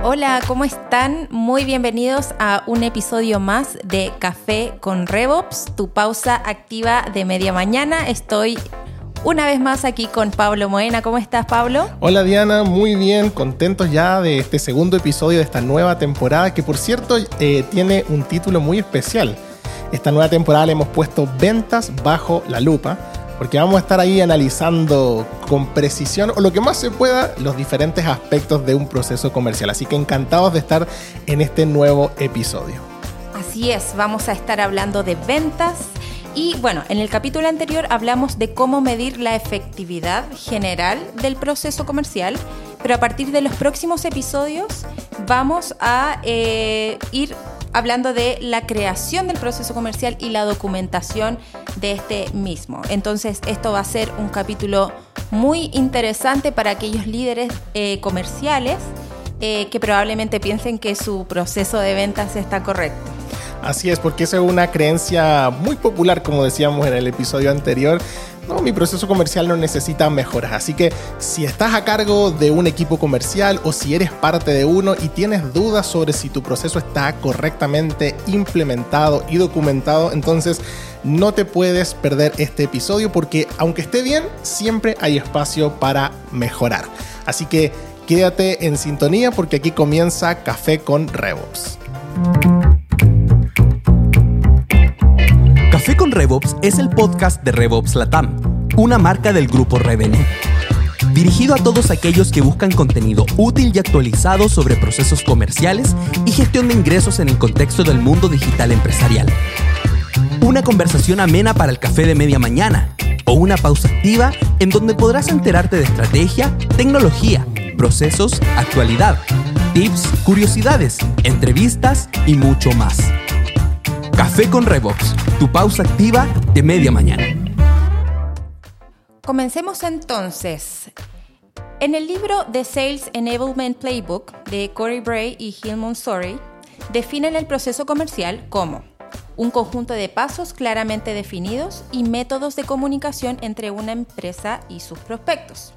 Hola, ¿cómo están? Muy bienvenidos a un episodio más de Café con Revops, tu pausa activa de media mañana. Estoy una vez más aquí con Pablo Moena. ¿Cómo estás, Pablo? Hola, Diana. Muy bien. Contentos ya de este segundo episodio de esta nueva temporada, que por cierto eh, tiene un título muy especial. Esta nueva temporada le hemos puesto Ventas bajo la lupa porque vamos a estar ahí analizando con precisión o lo que más se pueda los diferentes aspectos de un proceso comercial. Así que encantados de estar en este nuevo episodio. Así es, vamos a estar hablando de ventas. Y bueno, en el capítulo anterior hablamos de cómo medir la efectividad general del proceso comercial, pero a partir de los próximos episodios vamos a eh, ir hablando de la creación del proceso comercial y la documentación de este mismo. Entonces, esto va a ser un capítulo muy interesante para aquellos líderes eh, comerciales eh, que probablemente piensen que su proceso de ventas está correcto. Así es, porque esa es una creencia muy popular, como decíamos en el episodio anterior, no, mi proceso comercial no necesita mejoras. Así que si estás a cargo de un equipo comercial o si eres parte de uno y tienes dudas sobre si tu proceso está correctamente implementado y documentado, entonces no te puedes perder este episodio porque aunque esté bien, siempre hay espacio para mejorar. Así que quédate en sintonía porque aquí comienza Café con RevOps. Café con RevOps es el podcast de RevOps Latam, una marca del grupo Revenue. Dirigido a todos aquellos que buscan contenido útil y actualizado sobre procesos comerciales y gestión de ingresos en el contexto del mundo digital empresarial. Una conversación amena para el café de media mañana o una pausa activa en donde podrás enterarte de estrategia, tecnología, procesos, actualidad, tips, curiosidades, entrevistas y mucho más. Café con Revox, tu pausa activa de media mañana. Comencemos entonces. En el libro The Sales Enablement Playbook de Corey Bray y Gil Monsori, definen el proceso comercial como un conjunto de pasos claramente definidos y métodos de comunicación entre una empresa y sus prospectos.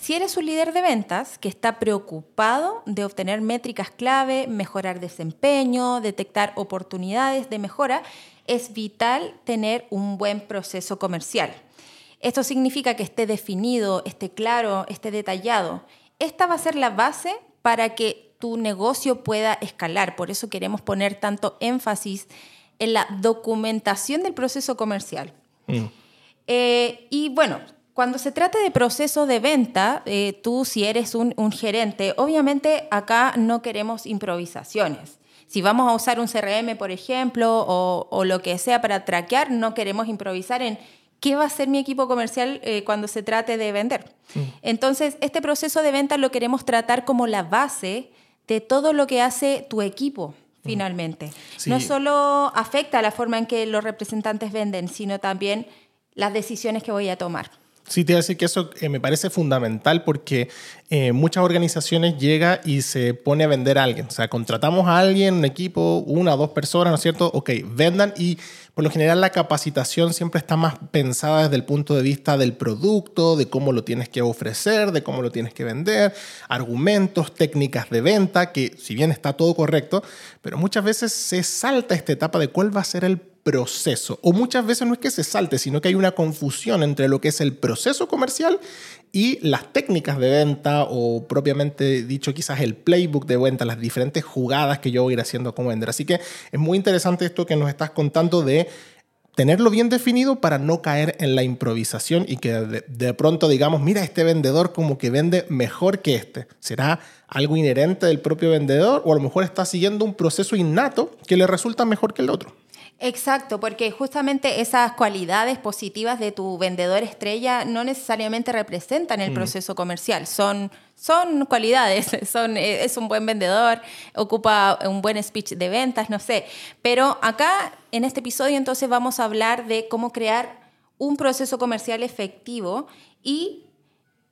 Si eres un líder de ventas que está preocupado de obtener métricas clave, mejorar desempeño, detectar oportunidades de mejora, es vital tener un buen proceso comercial. Esto significa que esté definido, esté claro, esté detallado. Esta va a ser la base para que tu negocio pueda escalar. Por eso queremos poner tanto énfasis en la documentación del proceso comercial. Mm. Eh, y bueno, cuando se trata de proceso de venta, eh, tú si eres un, gerente, obviamente acá no queremos improvisaciones. Si vamos a usar un CRM, por ejemplo, o, lo que sea para traquear, no queremos improvisar en qué va a ser mi equipo comercial eh, cuando se trate de vender. Mm. Entonces, este proceso de venta lo queremos tratar como la base de todo lo que hace tu equipo mm. finalmente. No solo afecta la forma en que los representantes venden, sino también las decisiones que voy a tomar. Sí, te voy a decir que eso eh, me parece fundamental porque eh, muchas organizaciones llega y se pone a vender a alguien. O sea, contratamos a alguien, un equipo, una o dos personas, ¿no es cierto? Ok, vendan y por lo general la capacitación siempre está más pensada desde el punto de vista del producto, de cómo lo tienes que ofrecer, de cómo lo tienes que vender, argumentos, técnicas de venta, que si bien está todo correcto, pero muchas veces se salta esta etapa de cuál va a ser el proceso. O muchas veces no es que se salte, sino que hay una confusión entre lo que es el proceso comercial y las técnicas de venta o propiamente dicho quizás el playbook de venta, las diferentes jugadas que yo voy a ir haciendo como vender. Así que es muy interesante esto que nos estás contando de tenerlo bien definido para no caer en la improvisación y que de, de, pronto digamos, mira, este vendedor como que vende mejor que este. ¿Será algo inherente del propio vendedor o a lo mejor está siguiendo un proceso innato que le resulta mejor que el otro? Exacto, porque justamente esas cualidades positivas de tu vendedor estrella no necesariamente representan el mm. proceso comercial, son, son cualidades, son, eh, es un buen vendedor, ocupa un buen speech de ventas, no sé. Pero acá, en este episodio, entonces vamos a hablar de cómo crear un proceso comercial efectivo y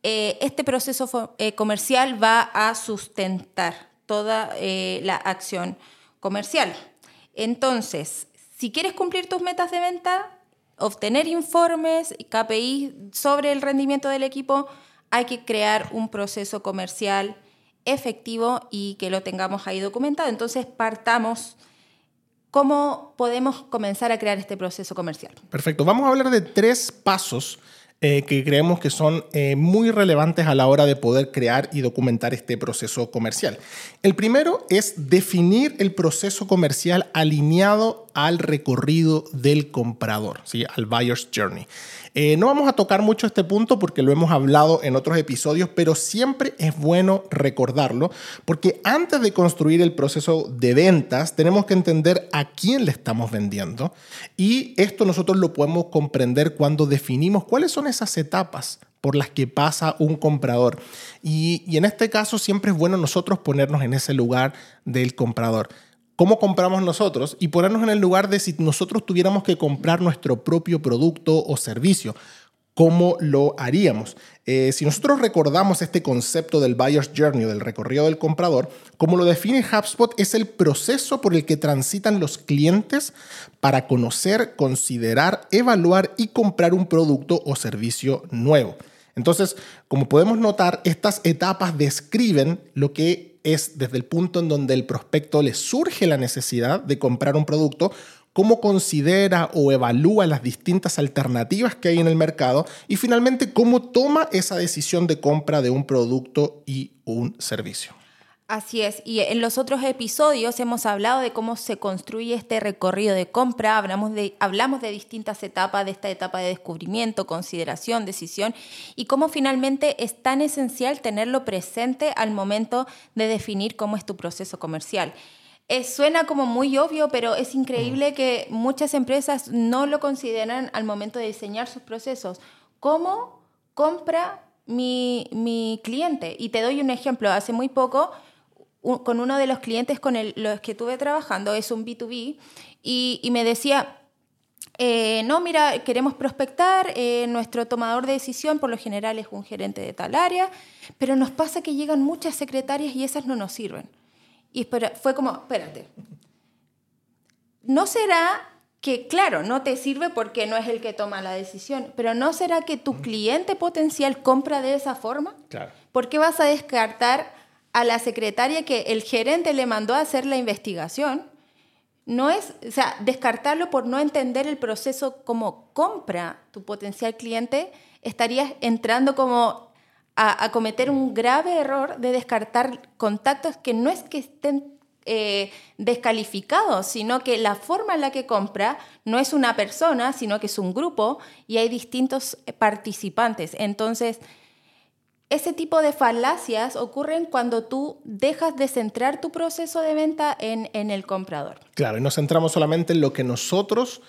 eh, este proceso eh, comercial va a sustentar toda la acción comercial. Entonces, si quieres cumplir tus metas de venta, obtener informes KPI sobre el rendimiento del equipo, hay que crear un proceso comercial efectivo y que lo tengamos ahí documentado. Entonces, partamos. ¿Cómo podemos comenzar a crear este proceso comercial? Perfecto. Vamos a hablar de tres pasos eh, que creemos que son eh, muy relevantes a la hora de poder crear y documentar este proceso comercial. El primero es definir el proceso comercial alineado al recorrido del comprador, ¿sí? al buyer's journey. Eh, no vamos a tocar mucho este punto porque lo hemos hablado en otros episodios, pero siempre es bueno recordarlo porque antes de construir el proceso de ventas tenemos que entender a quién le estamos vendiendo y esto nosotros lo podemos comprender cuando definimos cuáles son esas etapas por las que pasa un comprador. Y, y, en este caso siempre es bueno nosotros ponernos en ese lugar del comprador cómo compramos nosotros y ponernos en el lugar de si nosotros tuviéramos que comprar nuestro propio producto o servicio. ¿Cómo lo haríamos? Eh, si nosotros recordamos este concepto del buyer's journey, del recorrido del comprador, como lo define HubSpot, es el proceso por el que transitan los clientes para conocer, considerar, evaluar y comprar un producto o servicio nuevo. Entonces, como podemos notar, estas etapas describen lo que es desde el punto en donde el prospecto le surge la necesidad de comprar un producto, cómo considera o evalúa las distintas alternativas que hay en el mercado y finalmente cómo toma esa decisión de compra de un producto y un servicio. Así es, y en los otros episodios hemos hablado de cómo se construye este recorrido de compra, hablamos de, hablamos de distintas etapas, de esta etapa de descubrimiento, consideración, decisión, y cómo finalmente es tan esencial tenerlo presente al momento de definir cómo es tu proceso comercial. suena como muy obvio, pero es increíble que muchas empresas no lo consideran al momento de diseñar sus procesos. ¿Cómo compra mi, mi cliente? Y te doy un ejemplo. Hace muy poco con uno de los clientes con los que estuve trabajando, es un B2B, y, me decía, eh, no, mira, queremos prospectar, eh, nuestro tomador de decisión por lo general es un gerente de tal área, pero nos pasa que llegan muchas secretarias y esas no nos sirven. Y fue como, espérate, ¿no será que, claro, no te sirve porque no es el que toma la decisión, pero ¿no será que tu cliente potencial compra de esa forma? Claro. ¿Por qué vas a descartar a la secretaria que el gerente le mandó a hacer la investigación, no es, o sea, descartarlo por no entender el proceso como compra tu potencial cliente, estarías entrando como a, cometer un grave error de descartar contactos que no es que estén eh, descalificados, sino que la forma en la que compra no es una persona, sino que es un grupo y hay distintos participantes. Entonces, ese tipo de falacias ocurren cuando tú dejas de centrar tu proceso de venta en, en, el comprador. Claro, y nos centramos solamente en lo que nosotros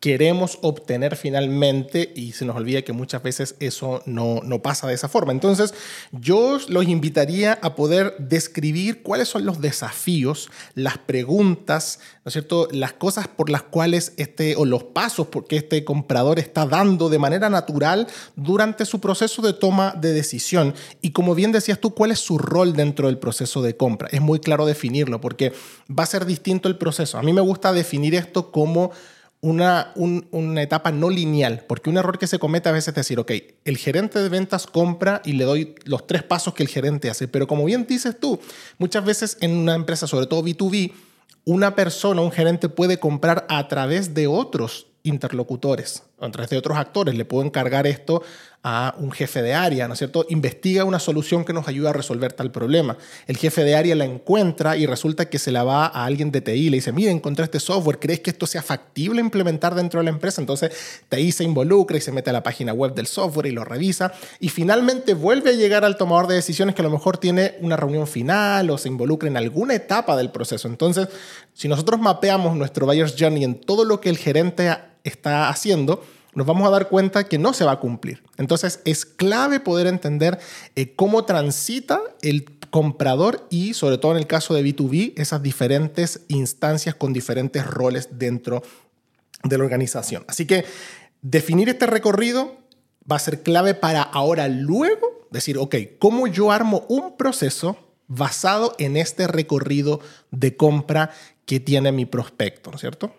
queremos obtener finalmente y se nos olvida que muchas veces eso no, no, pasa de esa forma. Entonces, yo los invitaría a poder describir cuáles son los desafíos, las preguntas, ¿no es cierto? Las cosas por las cuales este, o los pasos porque este comprador está dando de manera natural durante su proceso de toma de decisión. Y como bien decías tú, ¿cuál es su rol dentro del proceso de compra? Es muy claro definirlo porque va a ser distinto el proceso. A mí me gusta definir esto como una, una, etapa no lineal, porque un error que se comete a veces es decir, ok, el gerente de ventas compra y le doy los tres pasos que el gerente hace, pero como bien dices tú, muchas veces en una empresa, sobre todo B2B, una persona, un gerente puede comprar a través de otros interlocutores, a través de otros actores. Le puedo encargar esto a un jefe de área, ¿no es cierto? Investiga una solución que nos ayude a resolver tal problema. El jefe de área la encuentra y resulta que se la va a alguien de TI. Le dice, mira, encontré este software, ¿crees que esto sea factible implementar dentro de la empresa? Entonces TI se involucra y se mete a la página web del software y lo revisa. Y finalmente vuelve a llegar al tomador de decisiones que a lo mejor tiene una reunión final o se involucra en alguna etapa del proceso. Entonces, si nosotros mapeamos nuestro buyer's journey en todo lo que el gerente está haciendo, nos vamos a dar cuenta que no se va a cumplir. Entonces es clave poder entender eh, cómo transita el comprador y sobre todo en el caso de B2B, esas diferentes instancias con diferentes roles dentro de la organización. Así que definir este recorrido va a ser clave para ahora luego decir, ok, ¿cómo yo armo un proceso basado en este recorrido de compra que tiene mi prospecto, ¿no es cierto?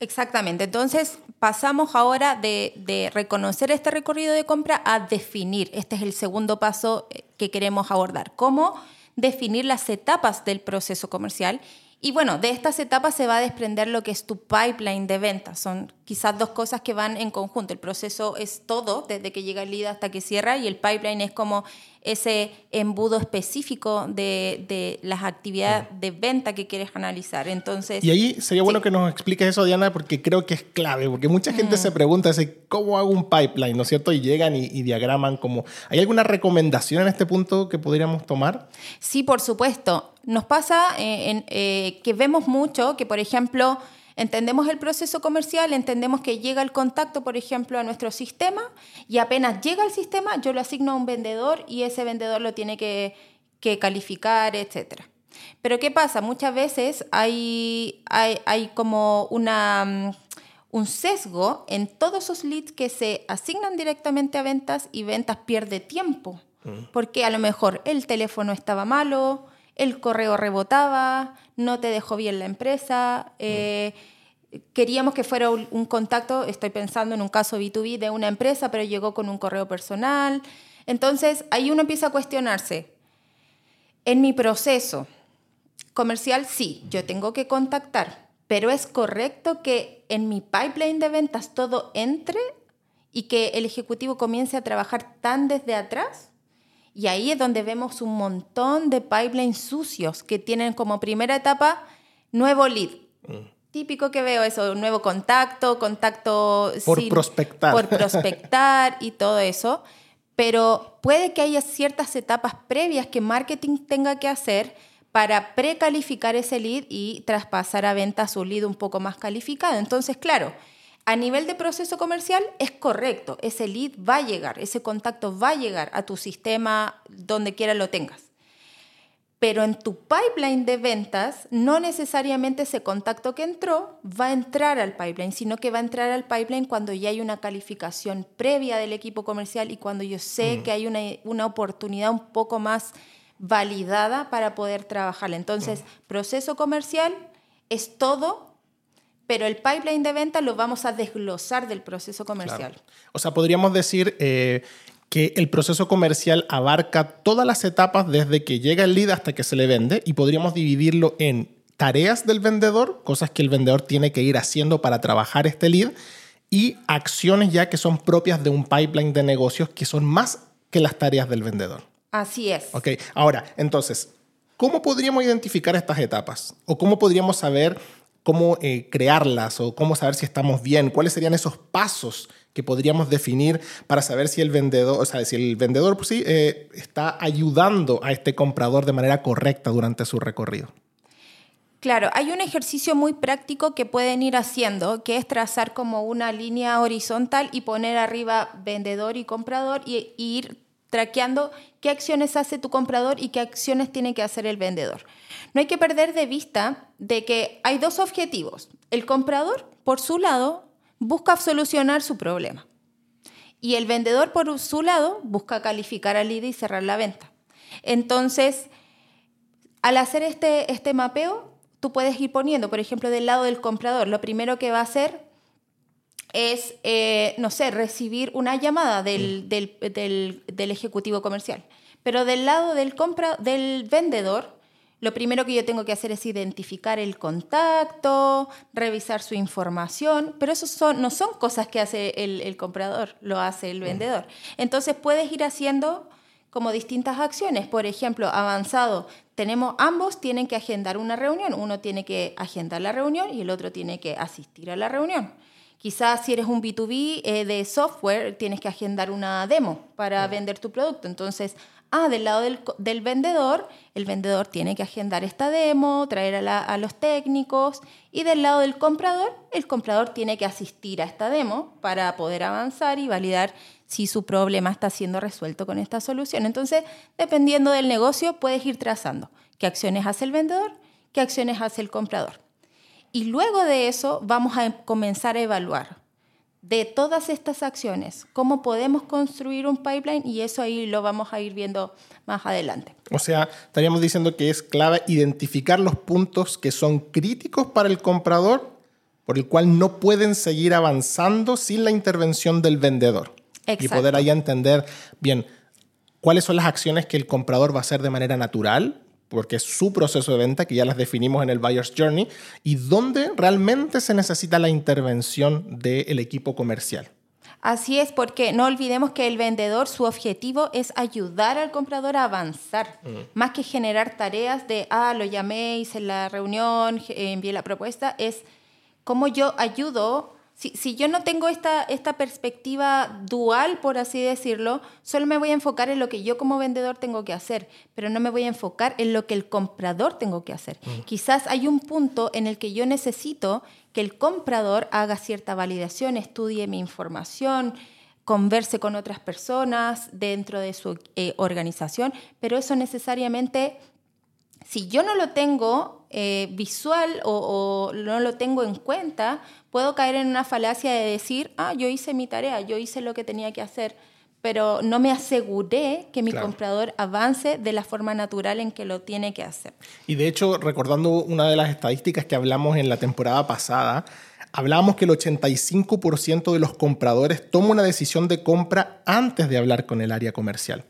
Exactamente. Entonces pasamos ahora de, reconocer este recorrido de compra a definir. Este es el segundo paso eh, que queremos abordar. ¿Cómo definir las etapas del proceso comercial y bueno, de estas etapas se va a desprender lo que es tu pipeline de ventas. Son quizás dos cosas que van en conjunto. El proceso es todo, desde que llega el lead hasta que cierra, y el pipeline es como ese embudo específico de, de las actividades de venta que quieres analizar. Entonces, y ahí sería bueno que nos expliques eso, Diana, porque creo que es clave, porque mucha gente se pregunta, ¿cómo hago un pipeline? ¿No es cierto? Y llegan y, y, diagraman como... ¿Hay alguna recomendación en este punto que podríamos tomar? Sí, por supuesto. Nos pasa eh, en, eh, que vemos mucho que, por ejemplo, entendemos el proceso comercial, entendemos que llega el contacto, por ejemplo, a nuestro sistema y apenas llega al sistema, yo lo asigno a un vendedor y ese vendedor lo tiene que, que calificar, etc. Pero ¿qué pasa? Muchas veces hay, hay, hay como una, mm, un sesgo en todos esos leads que se asignan directamente a ventas y ventas pierde tiempo. Mm. Porque a lo mejor el teléfono estaba malo, el correo rebotaba, no te dejó bien la empresa. Eh, queríamos que fuera un, contacto, estoy pensando en un caso B2B de una empresa, pero llegó con un correo personal. Entonces, ahí uno empieza a cuestionarse. En mi proceso comercial, sí, yo tengo que contactar, pero es correcto que en mi pipeline de ventas todo entre y que el ejecutivo comience a trabajar tan desde atrás. Y ahí es donde vemos un montón de pipelines sucios que tienen como primera etapa nuevo lead. Mm. Típico que veo eso, nuevo contacto, contacto por prospectar. Por prospectar y todo eso. Pero puede que haya ciertas etapas previas que marketing tenga que hacer para precalificar ese lead y traspasar a venta su lead un poco más calificado. Entonces, claro, a nivel de proceso comercial es correcto, ese lead va a llegar, ese contacto va a llegar a tu sistema donde quiera lo tengas. Pero en tu pipeline de ventas, no necesariamente ese contacto que entró va a entrar al pipeline, sino que va a entrar al pipeline cuando ya hay una calificación previa del equipo comercial y cuando yo sé mm. que hay una, una, oportunidad un poco más validada para poder trabajar. Entonces, mm. proceso comercial es todo pero el pipeline de venta lo vamos a desglosar del proceso comercial. O sea, podríamos decir eh, que el proceso comercial abarca todas las etapas desde que llega el lead hasta que se le vende y podríamos dividirlo en tareas del vendedor, cosas que el vendedor tiene que ir haciendo para trabajar este lead, y acciones ya que son propias de un pipeline de negocios que son más que las tareas del vendedor. Así es. Ok, ahora, entonces, ¿cómo podríamos identificar estas etapas? ¿O cómo podríamos saber cómo eh, crearlas o cómo saber si estamos bien, cuáles serían esos pasos que podríamos definir para saber si el vendedor, o sea, si el vendedor pues sí, eh, está ayudando a este comprador de manera correcta durante su recorrido. Claro, hay un ejercicio muy práctico que pueden ir haciendo, que es trazar como una línea horizontal y poner arriba vendedor y comprador y, y ir traqueando qué acciones hace tu comprador y qué acciones tiene que hacer el vendedor. No hay que perder de vista de que hay dos objetivos. El comprador, por su lado, busca solucionar su problema. Y el vendedor, por su lado, busca calificar al lead y cerrar la venta. Entonces, al hacer este, este mapeo, tú puedes ir poniendo, por ejemplo, del lado del comprador, lo primero que va a hacer es, eh, no sé, recibir una llamada del, del, del, ejecutivo comercial. Pero del lado del, compra, del vendedor, lo primero que yo tengo que hacer es identificar el contacto, revisar su información, pero eso son, no son cosas que hace el, comprador, lo hace el vendedor. Entonces puedes ir haciendo como distintas acciones. Por ejemplo, avanzado, tenemos ambos tienen que agendar una reunión. Uno tiene que agendar la reunión y el otro tiene que asistir a la reunión. Quizás si eres un B2B eh, de software, tienes que agendar una demo para vender tu producto. Entonces, Ah, del lado del, vendedor, el vendedor tiene que agendar esta demo, traer a, los técnicos y del lado del comprador, el comprador tiene que asistir a esta demo para poder avanzar y validar si su problema está siendo resuelto con esta solución. Entonces, dependiendo del negocio, puedes ir trazando qué acciones hace el vendedor, qué acciones hace el comprador. Y luego de eso vamos a comenzar a evaluar de todas estas acciones, cómo podemos construir un pipeline y eso ahí lo vamos a ir viendo más adelante. O sea, estaríamos diciendo que es clave identificar los puntos que son críticos para el comprador, por el cual no pueden seguir avanzando sin la intervención del vendedor. Y poder ahí entender bien cuáles son las acciones que el comprador va a hacer de manera natural porque es su proceso de venta, que ya las definimos en el Buyer's Journey, y dónde realmente se necesita la intervención del equipo comercial. Así es, porque no olvidemos que el vendedor, su objetivo es ayudar al comprador a avanzar, más que generar tareas de, ah, lo llamé, hice la reunión, envié la propuesta, es cómo yo ayudo si, yo no tengo esta, esta perspectiva dual, por así decirlo, solo me voy a enfocar en lo que yo como vendedor tengo que hacer, pero no me voy a enfocar en lo que el comprador tengo que hacer. Mm. Quizás hay un punto en el que yo necesito que el comprador haga cierta validación, estudie mi información, converse con otras personas dentro de su eh, organización, pero eso necesariamente, si yo no lo tengo eh, visual o, no lo tengo en cuenta, puedo caer en una falacia de decir, ah, yo hice mi tarea, yo hice lo que tenía que hacer, pero no me aseguré que mi comprador avance de la forma natural en que lo tiene que hacer. Y de hecho, recordando una de las estadísticas que hablamos en la temporada pasada, hablábamos que el 85% de los compradores toma una decisión de compra antes de hablar con el área comercial.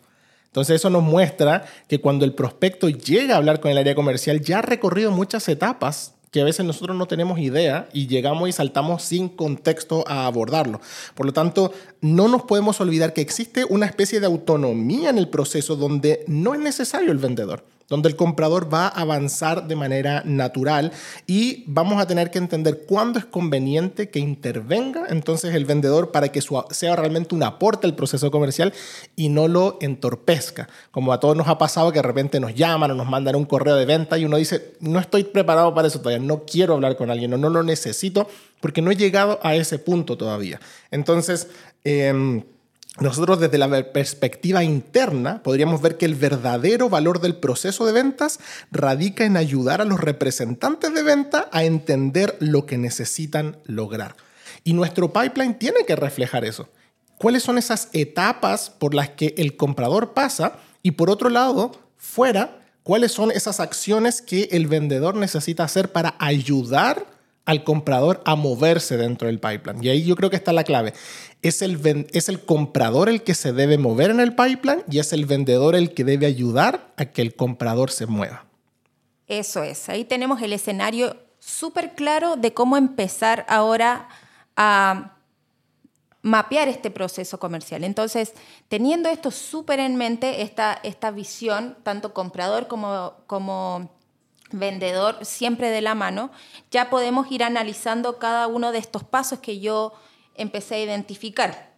Entonces eso nos muestra que cuando el prospecto llega a hablar con el área comercial ya ha recorrido muchas etapas que a veces nosotros no tenemos idea y llegamos y saltamos sin contexto a abordarlo. Por lo tanto, no nos podemos olvidar que existe una especie de autonomía en el proceso donde no es necesario el vendedor donde el comprador va a avanzar de manera natural y vamos a tener que entender cuándo es conveniente que intervenga entonces el vendedor para que sea realmente un aporte al proceso comercial y no lo entorpezca. Como a todos nos ha pasado que de repente nos llaman o nos mandan un correo de venta y uno dice, no estoy preparado para eso todavía, no quiero hablar con alguien o no lo necesito porque no he llegado a ese punto todavía. Entonces, eh, nosotros desde la perspectiva interna podríamos ver que el verdadero valor del proceso de ventas radica en ayudar a los representantes de venta a entender lo que necesitan lograr. Y nuestro pipeline tiene que reflejar eso. ¿Cuáles son esas etapas por las que el comprador pasa? Y por otro lado, fuera, ¿cuáles son esas acciones que el vendedor necesita hacer para ayudar al comprador a moverse dentro del pipeline. Y ahí yo creo que está la clave. Es el, es el comprador el que se debe mover en el pipeline y es el vendedor el que debe ayudar a que el comprador se mueva. Eso es. Ahí tenemos el escenario súper claro de cómo empezar ahora a mapear este proceso comercial. Entonces, teniendo esto súper en mente, esta, esta visión, tanto comprador como, como vendedor siempre de la mano, ya podemos ir analizando cada uno de estos pasos que yo empecé a identificar.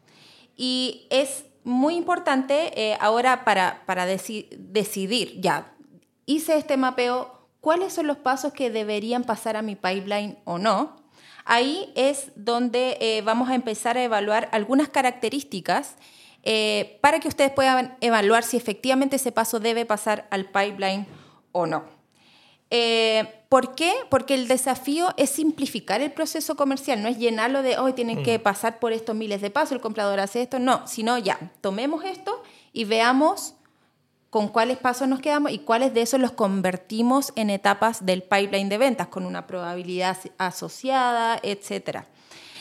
Y es muy importante eh, ahora para, para decidir, ya, hice este mapeo, cuáles son los pasos que deberían pasar a mi pipeline o no. Ahí es donde eh, vamos a empezar a evaluar algunas características eh, para que ustedes puedan evaluar si efectivamente ese paso debe pasar al pipeline o no. Eh, ¿Por qué? Porque el desafío es simplificar el proceso comercial, no es llenarlo de hoy tienen que mm. pasar por estos miles de pasos, el comprador hace esto, no, sino ya, tomemos esto y veamos con cuáles pasos nos quedamos y cuáles de esos los convertimos en etapas del pipeline de ventas con una probabilidad asociada, etc.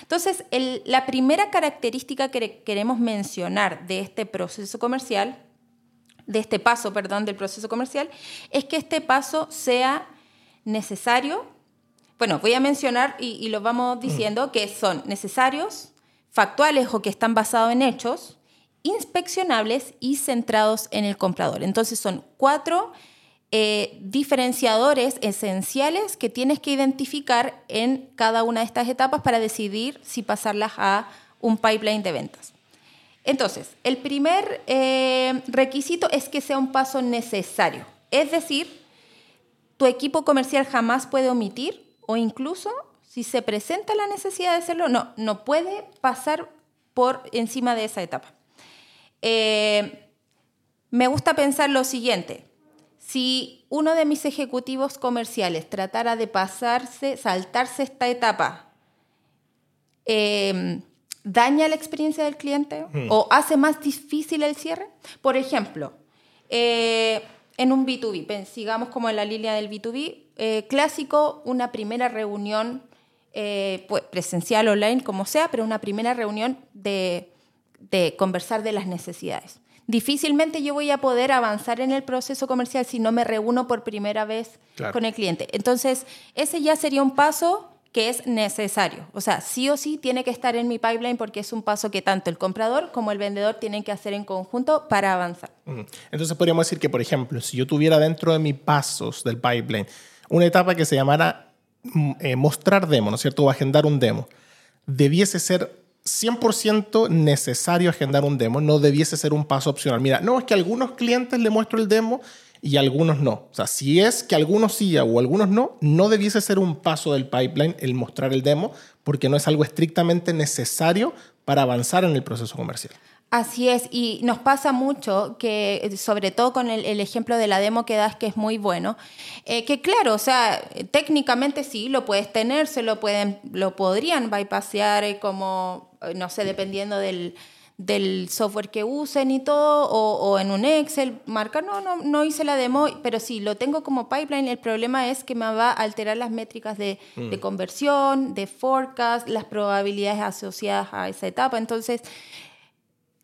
Entonces, la primera característica que queremos mencionar de este proceso comercial de este paso, perdón, del proceso comercial, es que este paso sea necesario. Bueno, voy a mencionar y, lo vamos mm. diciendo que son necesarios, factuales o que están basados en hechos, inspeccionables y centrados en el comprador. Entonces son cuatro eh, diferenciadores esenciales que tienes que identificar en cada una de estas etapas para decidir si pasarlas a un pipeline de ventas. Entonces, el primer eh, requisito es que sea un paso necesario. Es decir, tu equipo comercial jamás puede omitir o incluso si se presenta la necesidad de hacerlo, no, no puede pasar por encima de esa etapa. Eh, me gusta pensar lo siguiente. Si uno de mis ejecutivos comerciales tratara de pasarse, saltarse esta etapa, eh, daña la experiencia del cliente hmm. o hace más difícil el cierre. Por ejemplo, eh, en un B2B, sigamos como en la línea del B2B, eh, clásico, una primera reunión eh, pues, presencial, online, como sea, pero una primera reunión de, de conversar de las necesidades. difícilmente yo voy a poder avanzar en el proceso comercial si no me reúno por primera vez Claro. con el cliente. Entonces, ese ya sería un paso que es necesario. O sea, sí o sí tiene que estar en mi pipeline porque es un paso que tanto el comprador como el vendedor tienen que hacer en conjunto para avanzar. Entonces podríamos decir que, por ejemplo, si yo tuviera dentro de mis pasos del pipeline una etapa que se llamara mm, eh, mostrar demo, ¿no es cierto? O agendar un demo, debiese ser 100% necesario agendar un demo, no debiese ser un paso opcional. Mira, no, es que a algunos clientes le muestro el demo y algunos no. O sea, si es que algunos sí o algunos no, no debiese ser un paso del pipeline el mostrar el demo, porque no es algo estrictamente necesario para avanzar en el proceso comercial. Así es, y nos pasa mucho que, sobre todo con el, el ejemplo de la demo que das, que es muy bueno, eh, que claro, o sea, técnicamente sí, lo puedes tener, se lo, pueden, lo podrían bypassear eh, como, eh, no sé, dependiendo del, del software que usen y todo, o, o en un Excel, marca, no, no, no hice la demo, pero sí, lo tengo como pipeline, el problema es que me va a alterar las métricas de, de conversión, de forecast, las probabilidades asociadas a esa etapa, entonces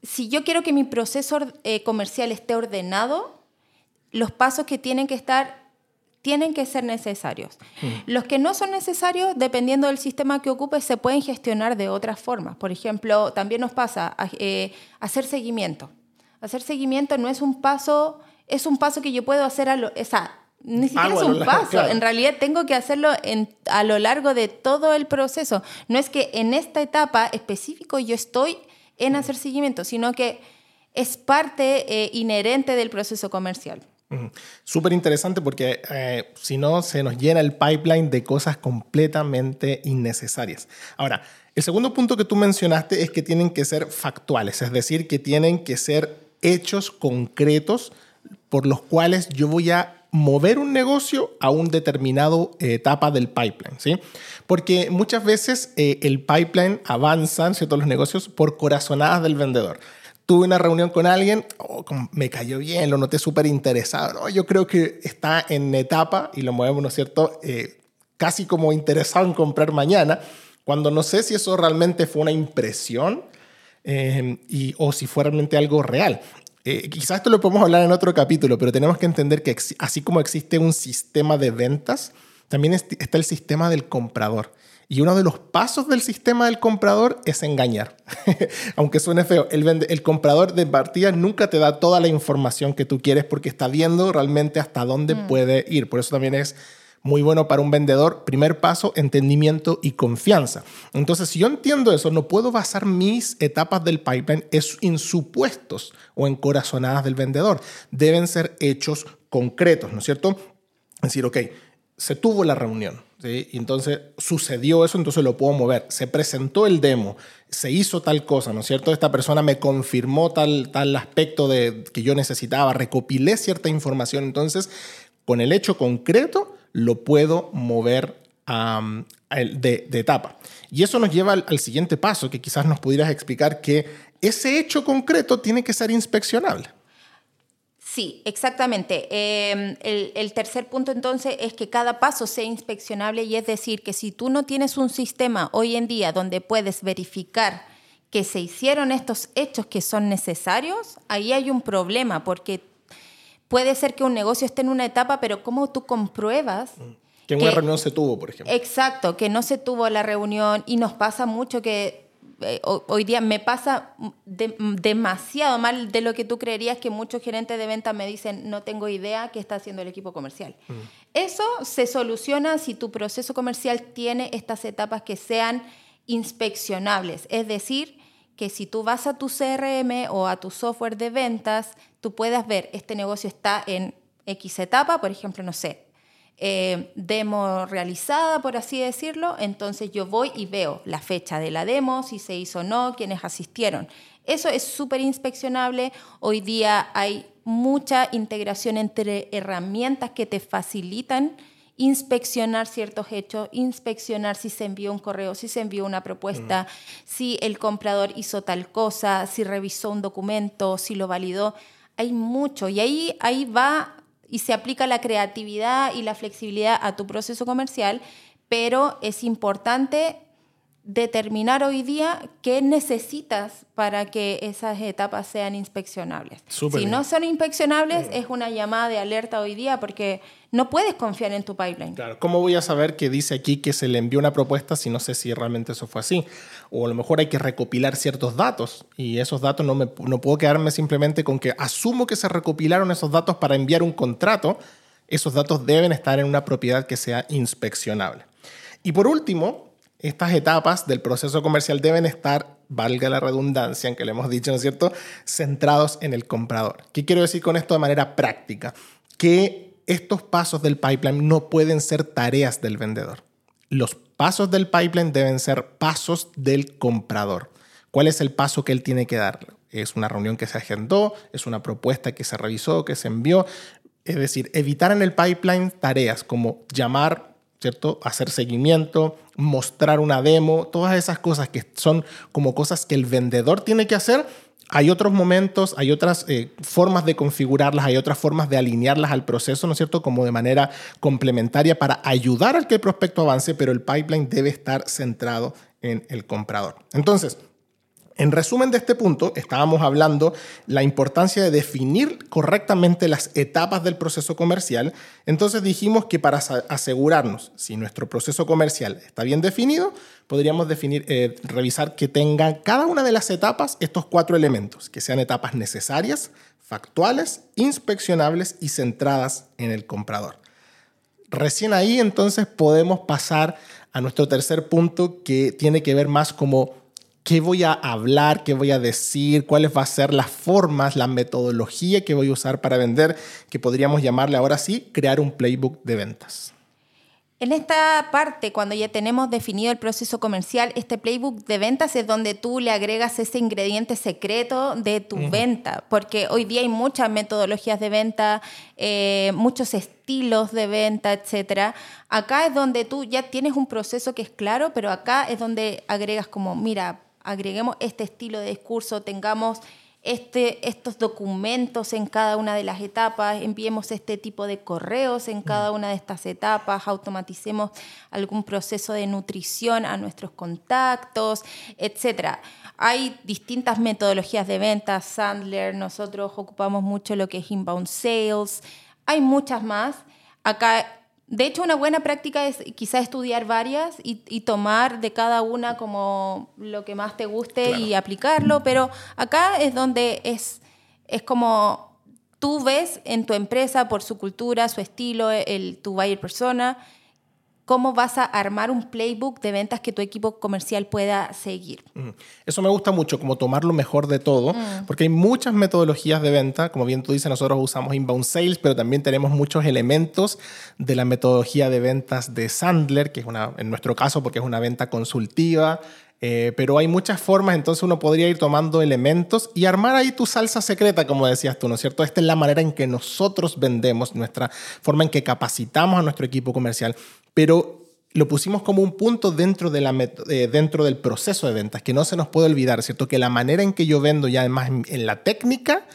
si yo quiero que mi proceso eh, comercial esté ordenado, los pasos que tienen que estar tienen que ser necesarios. Los que no son necesarios, dependiendo del sistema que ocupes, se pueden gestionar de otras formas. Por ejemplo, también nos pasa eh, hacer seguimiento. Hacer seguimiento no es un paso, es un paso que yo puedo hacer a lo, o sea, ni siquiera Algo es un paso. claro. En realidad tengo que hacerlo en- a lo largo de todo el proceso. No es que en esta etapa específico yo estoy en hacer seguimiento, sino que es parte eh, inherente del proceso comercial. Súper interesante porque eh, si no se nos llena el pipeline de cosas completamente innecesarias. Ahora, el segundo punto que tú mencionaste es que tienen que ser factuales, es decir, que tienen que ser hechos concretos por los cuales yo voy a mover un negocio a una determinada etapa del pipeline, ¿sí? Porque muchas veces eh, el pipeline avanza, ¿cierto? Los negocios por corazonadas del vendedor tuve una reunión con alguien, oh, me cayó bien, lo noté súper interesado. ¿no? Yo creo que está en etapa y lo movemos, ¿no es cierto? Eh, casi como interesado en comprar mañana, cuando no sé si eso realmente fue una impresión eh, y, o si fue realmente algo real. Eh, quizás esto lo podemos hablar en otro capítulo, pero tenemos que entender que así como existe un sistema de ventas, también est- está el sistema del comprador. Y uno de los pasos del sistema del comprador es engañar. Aunque suene feo, el, vende- el comprador de partida nunca te da toda la información que tú quieres porque está viendo realmente hasta dónde puede ir. Por eso también es muy bueno para un vendedor. Primer paso, entendimiento y confianza. Entonces, si yo entiendo eso, no puedo basar mis etapas del pipeline es- en supuestos o en corazonadas del vendedor. Deben ser hechos concretos, ¿no es cierto? Es decir, ok, se tuvo la reunión. Y entonces sucedió eso, entonces lo puedo mover. Se presentó el demo, se hizo tal cosa, ¿no es cierto? Esta persona me confirmó tal, tal aspecto de, que yo necesitaba, recopilé cierta información, entonces con el hecho concreto lo puedo mover de etapa. Y eso nos lleva al, al siguiente paso, que quizás nos pudieras explicar que ese hecho concreto tiene que ser inspeccionable. Sí, exactamente. Eh, el, el tercer punto entonces es que cada paso sea inspeccionable y es decir, que si tú no tienes un sistema hoy en día donde puedes verificar que se hicieron estos hechos que son necesarios, ahí hay un problema porque puede ser que un negocio esté en una etapa, pero ¿cómo tú compruebas? Que en una reunión se tuvo, por ejemplo. Exacto, que no se tuvo la reunión y nos pasa mucho que eh, ho- hoy día me pasa de- demasiado mal de lo que tú creerías que muchos gerentes de venta me dicen no tengo idea qué está haciendo el equipo comercial. Eso se soluciona si tu proceso comercial tiene estas etapas que sean inspeccionables, es decir, que si tú vas a tu CRM o a tu software de ventas, tú puedas ver este negocio está en X etapa, por ejemplo, no sé, eh, demo realizada, por así decirlo, entonces yo voy y veo la fecha de la demo, si se hizo o no, quiénes asistieron. Eso es súper inspeccionable. Hoy día hay mucha integración entre herramientas que te facilitan inspeccionar ciertos hechos, inspeccionar si se envió un correo, si se envió una propuesta, si el comprador hizo tal cosa, si revisó un documento, si lo validó. Hay mucho y ahí, ahí va y se aplica la creatividad y la flexibilidad a tu proceso comercial, pero es importante determinar hoy día qué necesitas para que esas etapas sean inspeccionables. si no son inspeccionables, es una llamada de alerta hoy día porque no puedes confiar en tu pipeline. Claro, ¿cómo voy a saber que dice aquí que se le envió una propuesta si no sé si realmente eso fue así? O a lo mejor hay que recopilar ciertos datos y esos datos no, me, no puedo quedarme simplemente con que asumo que se recopilaron esos datos para enviar un contrato. Esos datos deben estar en una propiedad que sea inspeccionable. Y por último, estas etapas del proceso comercial deben estar, valga la redundancia, aunque le hemos dicho, ¿no es cierto?, centrados en el comprador. ¿Qué quiero decir con esto de manera práctica? Que estos pasos del pipeline no pueden ser tareas del vendedor. Los pasos del pipeline deben ser pasos del comprador. ¿Cuál es el paso que él tiene que dar? Es una reunión que se agendó, es una propuesta que se revisó, que se envió. Es decir, evitar en el pipeline tareas como llamar, ¿cierto? Hacer seguimiento, mostrar una demo, todas esas cosas que son como cosas que el vendedor tiene que hacer. Hay otros momentos, hay otras eh, formas de configurarlas, hay otras formas de alinearlas al proceso, ¿no es cierto? Como de manera complementaria para ayudar al que el prospecto avance, pero el pipeline debe estar centrado en el comprador. Entonces, en resumen de este punto, estábamos hablando la importancia de definir correctamente las etapas del proceso comercial. Entonces dijimos que para asegurarnos si nuestro proceso comercial está bien definido, podríamos definir, eh, revisar que tengan cada una de las etapas estos cuatro elementos, que sean etapas necesarias, factuales, inspeccionables y centradas en el comprador. Recién ahí entonces podemos pasar a nuestro tercer punto que tiene que ver más como qué voy a hablar, qué voy a decir, cuáles van a ser las formas, la metodología que voy a usar para vender, que podríamos llamarle ahora sí, crear un playbook de ventas. En esta parte, cuando ya tenemos definido el proceso comercial, este playbook de ventas es donde tú le agregas ese ingrediente secreto de tu venta, porque hoy día hay muchas metodologías de venta, eh, muchos estilos de venta, etc. Acá es donde tú ya tienes un proceso que es claro, pero acá es donde agregas como, mira, agreguemos este estilo de discurso, tengamos este, estos documentos en cada una de las etapas, enviemos este tipo de correos en cada una de estas etapas, automaticemos algún proceso de nutrición a nuestros contactos, etc. Hay distintas metodologías de venta, Sandler, nosotros ocupamos mucho lo que es inbound sales, hay muchas más. Acá de hecho, una buena práctica es quizá estudiar varias y, tomar de cada una como lo que más te guste y aplicarlo, pero acá es donde es, es como tú ves en tu empresa por su cultura, su estilo, el, tu buyer persona, cómo vas a armar un playbook de ventas que tu equipo comercial pueda seguir. Mm. Eso me gusta mucho, como tomar lo mejor de todo, mm. porque hay muchas metodologías de venta, como bien tú dices, nosotros usamos inbound sales, pero también tenemos muchos elementos de la metodología de ventas de Sandler, que es una, en nuestro caso, porque es una venta consultiva, eh, pero hay muchas formas, entonces uno podría ir tomando elementos y armar ahí tu salsa secreta, como decías tú, ¿no es cierto? Esta es la manera en que nosotros vendemos, nuestra forma en que capacitamos a nuestro equipo comercial, pero lo pusimos como un punto dentro, de la, eh, dentro del proceso de ventas, que no se nos puede olvidar, ¿cierto? Que la manera en que yo vendo ya además en la técnica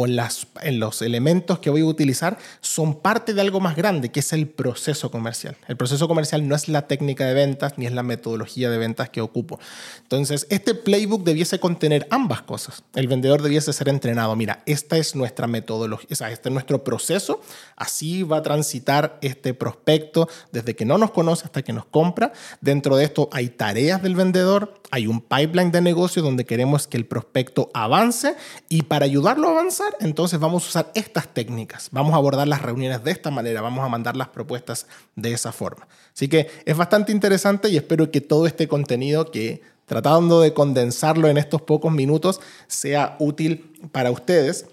o las, en los elementos que voy a utilizar son parte de algo más grande, que es el proceso comercial. El proceso comercial no es la técnica de ventas ni es la metodología de ventas que ocupo. Entonces, este playbook debiese contener ambas cosas. El vendedor debiese ser entrenado. Mira, esta es nuestra metodología, o sea, este es nuestro proceso. Así va a transitar este prospecto desde que no nos conoce hasta que nos compra. Dentro de esto hay tareas del vendedor, hay un pipeline de negocio donde queremos que el prospecto avance y para ayudarlo a avanzar, entonces vamos a usar estas técnicas. Vamos a abordar las reuniones de esta manera, vamos a mandar las propuestas de esa forma. Así que es bastante interesante y espero que todo este contenido que tratando de condensarlo en estos pocos minutos sea útil para ustedes.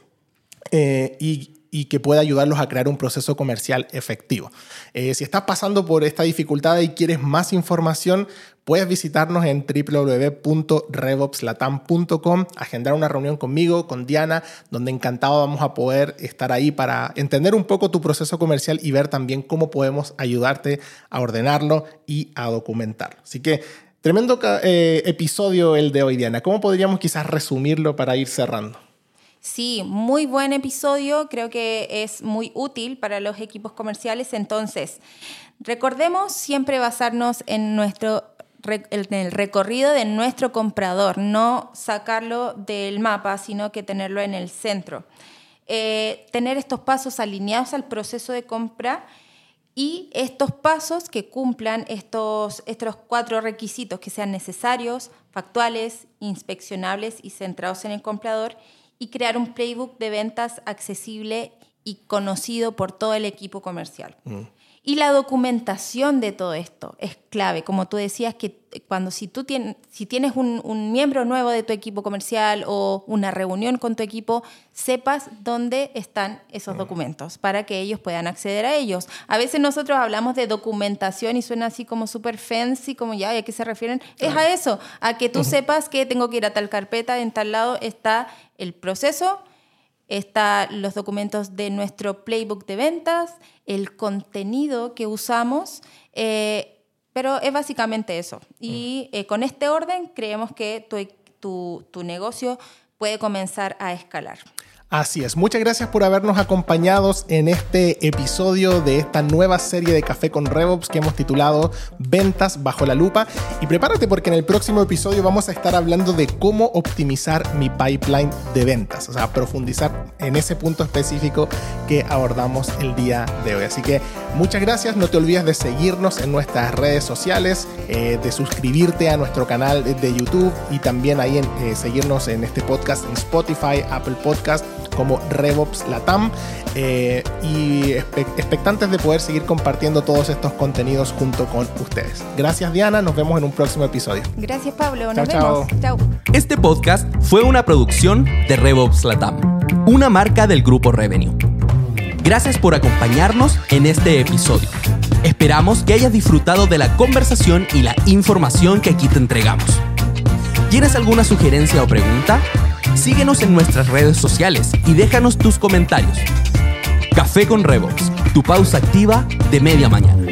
Eh, y y que pueda ayudarlos a crear un proceso comercial efectivo. Eh, si estás pasando por esta dificultad y quieres más información, puedes visitarnos en www.revopslatam.com, agendar una reunión conmigo, con Diana, donde encantado vamos a poder estar ahí para entender un poco tu proceso comercial y ver también cómo podemos ayudarte a ordenarlo y a documentarlo. Así que tremendo eh, episodio el de hoy, Diana. ¿Cómo podríamos quizás resumirlo para ir cerrando? Sí, muy buen episodio, creo que es muy útil para los equipos comerciales. Entonces, recordemos siempre basarnos en nuestro el recorrido de nuestro comprador, no sacarlo del mapa, sino que tenerlo en el centro. Eh, tener estos pasos alineados al proceso de compra y estos pasos que cumplan estos, estos cuatro requisitos que sean necesarios, factuales, inspeccionables y centrados en el comprador y crear un playbook de ventas accesible y conocido por todo el equipo comercial. Mm. Y la documentación de todo esto es clave. Como tú decías, que cuando si tú tienes, si tienes un, miembro nuevo de tu equipo comercial o una reunión con tu equipo, sepas dónde están esos documentos para que ellos puedan acceder a ellos. A veces nosotros hablamos de documentación y suena así como súper fancy, como ya, ¿a qué se refieren? Es a eso, a que tú sepas que tengo que ir a tal carpeta, en tal lado está el proceso, están los documentos de nuestro playbook de ventas, el contenido que usamos, eh, pero es básicamente eso. Y eh, con este orden creemos que tu negocio puede comenzar a escalar. Así es, muchas gracias por habernos acompañado en este episodio de esta nueva serie de Café con RevOps que hemos titulado Ventas bajo la lupa. Y prepárate porque en el próximo episodio vamos a estar hablando de cómo optimizar mi pipeline de ventas, o sea, profundizar en ese punto específico que abordamos el día de hoy. Así que muchas gracias, no te olvides de seguirnos en nuestras redes sociales, eh, de suscribirte a nuestro canal de YouTube y también ahí eh, seguirnos en este podcast en Spotify, Apple Podcast como RevOps Latam eh, y expectantes de poder seguir compartiendo todos estos contenidos junto con ustedes. Gracias Diana, nos vemos en un próximo episodio. Gracias Pablo, nos vemos. Chao. Este podcast fue una producción de RevOps Latam, una marca del grupo Revenue. Gracias por acompañarnos en este episodio. Esperamos que hayas disfrutado de la conversación y la información que aquí te entregamos. ¿Tienes alguna sugerencia o pregunta? Síguenos en nuestras redes sociales y déjanos tus comentarios. Café con Revox, tu pausa activa de media mañana.